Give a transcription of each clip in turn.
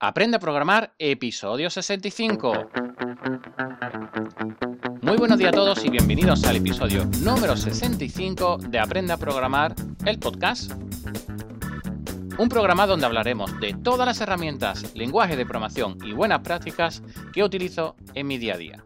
Aprende a programar, episodio 65. Muy buenos días a todos y bienvenidos al episodio número 65 de Aprende a programar, el podcast. Un programa donde hablaremos de todas las herramientas, lenguajes de programación y buenas prácticas que utilizo en mi día a día.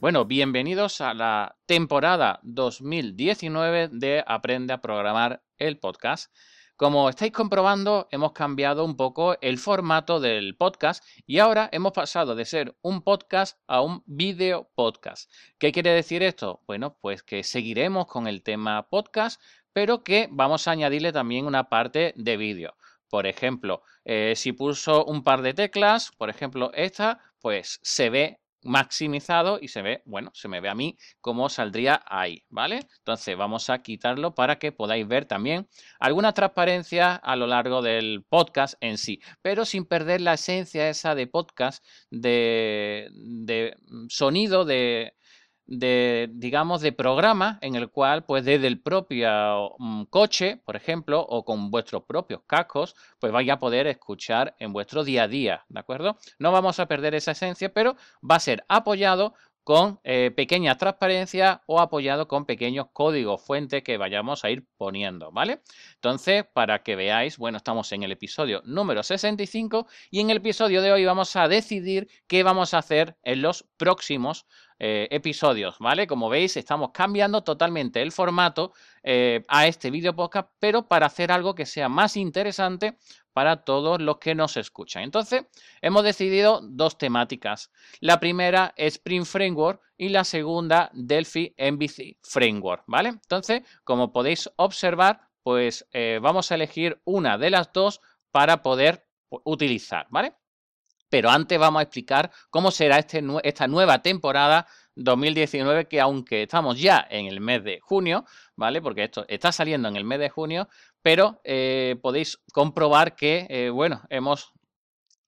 Bueno, bienvenidos a la temporada 2019 de Aprende a programar, el podcast. Como estáis comprobando, hemos cambiado un poco el formato del podcast y ahora hemos pasado de ser un podcast a un video podcast. ¿Qué quiere decir esto? Bueno, pues que seguiremos con el tema podcast, pero que vamos a añadirle también una parte de vídeo. Por ejemplo, eh, si pulso un par de teclas, por ejemplo esta, pues se ve maximizado y se ve, bueno, se me ve a mí cómo saldría ahí, ¿vale? Entonces vamos a quitarlo para que podáis ver también alguna transparencia a lo largo del podcast en sí, pero sin perder la esencia esa de podcast, de, de sonido, de, de, digamos, de programa en el cual, pues desde el propio mm, coche, por ejemplo, o con vuestros propios cascos, pues vais a poder escuchar en vuestro día a día, ¿de acuerdo? No vamos a perder esa esencia, pero va a ser apoyado con eh, pequeñas transparencias o apoyado con pequeños códigos fuentes que vayamos a ir poniendo, ¿vale? Entonces, para que veáis, bueno, estamos en el episodio número 65 y en el episodio de hoy vamos a decidir qué vamos a hacer en los próximos eh, episodios, ¿vale? Como veis, estamos cambiando totalmente el formato eh, a este vídeo podcast, pero para hacer algo que sea más interesante para todos los que nos escuchan. Entonces, hemos decidido dos temáticas. La primera es Spring Framework y la segunda Delphi MVC Framework, ¿vale? Entonces, como podéis observar, pues eh, vamos a elegir una de las dos para poder utilizar, ¿vale? Pero antes vamos a explicar cómo será este, esta nueva temporada 2019 que aunque estamos ya en el mes de junio, ¿vale? Porque esto está saliendo en el mes de junio, pero eh, podéis comprobar que, eh, bueno, hemos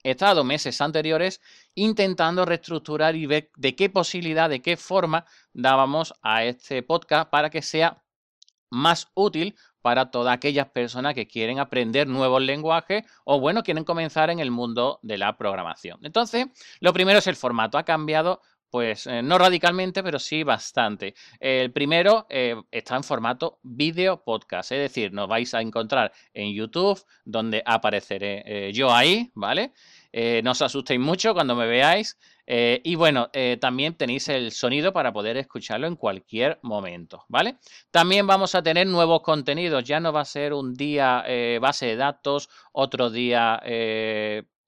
estado meses anteriores intentando reestructurar y ver de qué posibilidad, de qué forma dábamos a este podcast para que sea más útil para todas aquellas personas que quieren aprender nuevos lenguajes o, bueno, quieren comenzar en el mundo de la programación. Entonces, lo primero es el formato. Ha cambiado pues eh, no radicalmente, pero sí bastante. El primero eh, está en formato video podcast, es decir, nos vais a encontrar en YouTube, donde apareceré eh, yo ahí, ¿vale? no os asustéis mucho cuando me veáis. Y bueno, también tenéis el sonido para poder escucharlo en cualquier momento, ¿vale? También vamos a tener nuevos contenidos, ya no va a ser un día base de datos, otro día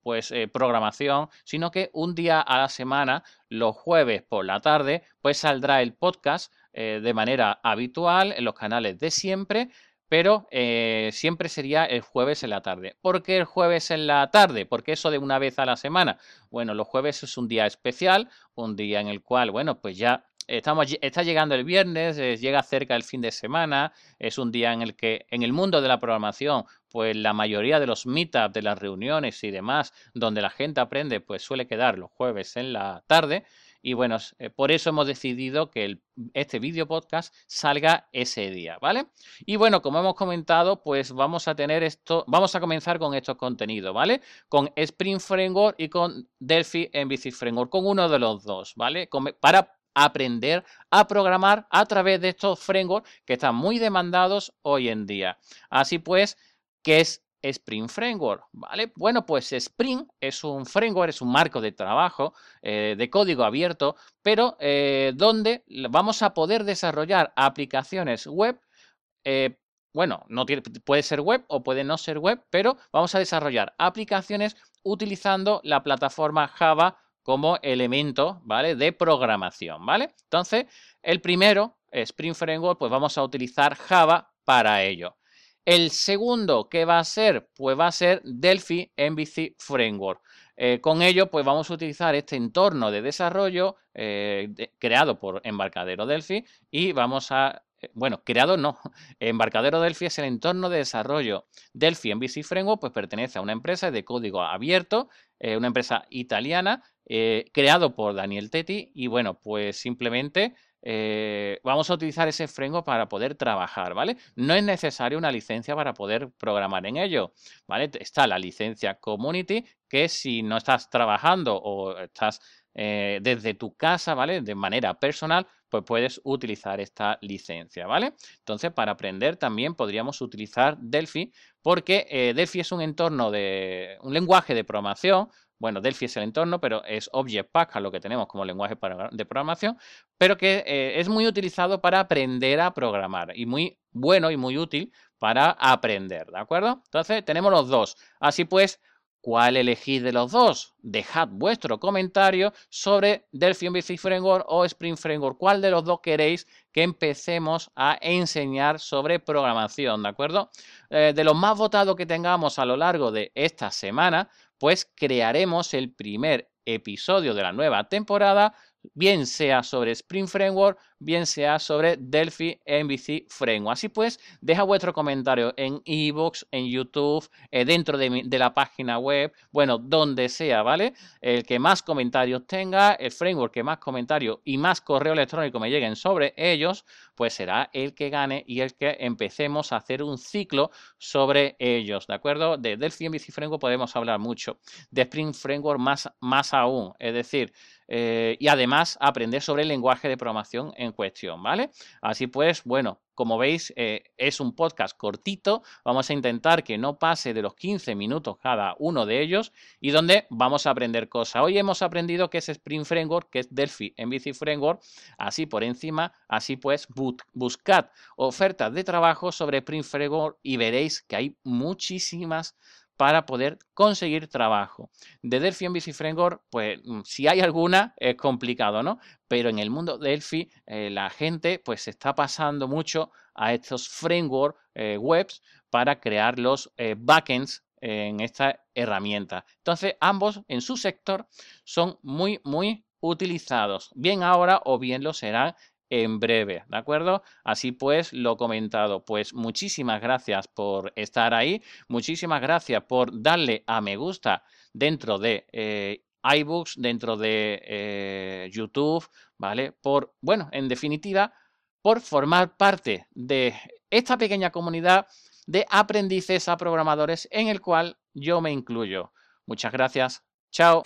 pues eh, programación, sino que un día a la semana, los jueves por la tarde, pues saldrá el podcast eh, de manera habitual en los canales de siempre, pero eh, siempre sería el jueves en la tarde. ¿Por qué el jueves en la tarde? Porque eso de una vez a la semana. Bueno, los jueves es un día especial, un día en el cual, bueno, pues ya Estamos, está llegando el viernes, llega cerca el fin de semana, es un día en el que en el mundo de la programación, pues la mayoría de los meetups, de las reuniones y demás, donde la gente aprende, pues suele quedar los jueves en la tarde. Y bueno, eh, por eso hemos decidido que este vídeo podcast salga ese día, ¿vale? Y bueno, como hemos comentado, pues vamos a tener esto, vamos a comenzar con estos contenidos, ¿vale? Con Spring Framework y con Delphi MVC Framework, con uno de los dos, ¿vale? para aprender a programar a través de estos frameworks que están muy demandados hoy en día. Así pues, ¿qué es Spring Framework, ¿vale? Bueno, pues Spring es un framework, es un marco de trabajo eh, de código abierto, pero eh, donde vamos a poder desarrollar aplicaciones web. Eh, bueno, no puede ser web o puede no ser web, pero vamos a desarrollar aplicaciones utilizando la plataforma Java como elemento, ¿vale? De programación, ¿vale? Entonces, el primero, Spring Framework, pues vamos a utilizar Java para ello. El segundo, ¿qué va a ser? Pues va a ser Delphi MVC Framework. Eh, con ello, pues vamos a utilizar este entorno de desarrollo eh, creado por Embarcadero Delphi y vamos a eh, bueno, creado no. Embarcadero Delphi es el entorno de desarrollo. Delphi MVC Framework pues pertenece a una empresa de código abierto, una empresa italiana, creado por Daniel Tetti y bueno, pues simplemente eh, vamos a utilizar ese framework para poder trabajar, ¿vale? No es necesario una licencia para poder programar en ello, ¿vale? Está la licencia Community, que si no estás trabajando o estás eh, desde tu casa, ¿vale? De manera personal, pues puedes utilizar esta licencia, ¿vale? Entonces, para aprender también podríamos utilizar Delphi, porque eh, Delphi es un entorno de, un lenguaje de programación, bueno, Delphi es el entorno, pero es Objectpack, a lo que tenemos como lenguaje de programación, pero que eh, es muy utilizado para aprender a programar y muy bueno y muy útil para aprender, ¿de acuerdo? Entonces, tenemos los dos. Así pues, ¿Cuál elegís de los dos? Dejad vuestro comentario sobre Delphi MVC Framework o Spring Framework. ¿Cuál de los dos queréis que empecemos a enseñar sobre programación? ¿De acuerdo? Eh, de los más votados que tengamos a lo largo de esta semana, pues crearemos el primer episodio de la nueva temporada bien sea sobre Spring Framework, bien sea sobre Delphi MVC Framework. Así pues, deja vuestro comentario en ebooks, en YouTube, eh, dentro de, de, la página web, bueno, donde sea, ¿vale? El que más comentarios tenga, el framework que más comentarios y más correo electrónico me lleguen sobre ellos, pues será el que gane y el que empecemos a hacer un ciclo sobre ellos, ¿de acuerdo? De Delphi MVC Framework podemos hablar mucho, de Spring Framework más, más aún, es decir, eh, y además aprender sobre el lenguaje de programación en cuestión, ¿vale? Así pues, bueno, como veis, eh, es un podcast cortito. Vamos a intentar que no pase de los 15 minutos cada uno de ellos y donde vamos a aprender cosas. Hoy hemos aprendido que es Spring Framework, que es Delphi MVC Framework. Así por encima, así pues, buscad ofertas de trabajo sobre Spring Framework y veréis que hay muchísimas para poder conseguir trabajo. De Delphi en Framework, pues mm, si hay alguna, es complicado, ¿no? Pero en el mundo de Delphi, eh, la gente pues se está pasando mucho a estos framework eh, webs para crear los eh, backends en esta herramienta. Entonces, ambos en su sector son muy, muy utilizados, bien ahora o bien lo serán en breve, ¿de acuerdo? Así pues, lo comentado, pues muchísimas gracias por estar ahí, muchísimas gracias por darle a me gusta dentro de eh, iBooks, dentro de eh, YouTube, ¿vale? Por, bueno, en definitiva, por formar parte de esta pequeña comunidad de aprendices a programadores en el cual yo me incluyo. Muchas gracias. Chao.